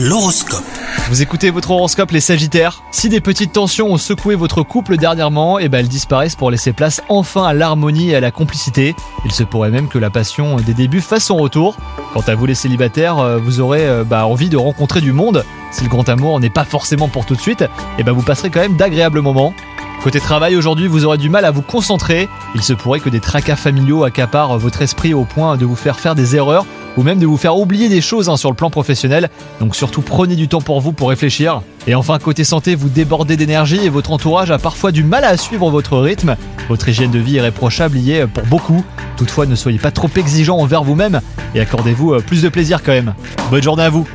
L'horoscope. Vous écoutez votre horoscope les Sagittaires Si des petites tensions ont secoué votre couple dernièrement, et ben elles disparaissent pour laisser place enfin à l'harmonie et à la complicité. Il se pourrait même que la passion des débuts fasse son retour. Quant à vous les célibataires, euh, vous aurez euh, bah, envie de rencontrer du monde. Si le grand amour n'est pas forcément pour tout de suite, et ben vous passerez quand même d'agréables moments. Côté travail, aujourd'hui, vous aurez du mal à vous concentrer. Il se pourrait que des tracas familiaux accaparent votre esprit au point de vous faire faire des erreurs ou même de vous faire oublier des choses hein, sur le plan professionnel. Donc surtout prenez du temps pour vous pour réfléchir. Et enfin côté santé, vous débordez d'énergie et votre entourage a parfois du mal à suivre votre rythme. Votre hygiène de vie irréprochable y est pour beaucoup. Toutefois, ne soyez pas trop exigeant envers vous-même et accordez-vous euh, plus de plaisir quand même. Bonne journée à vous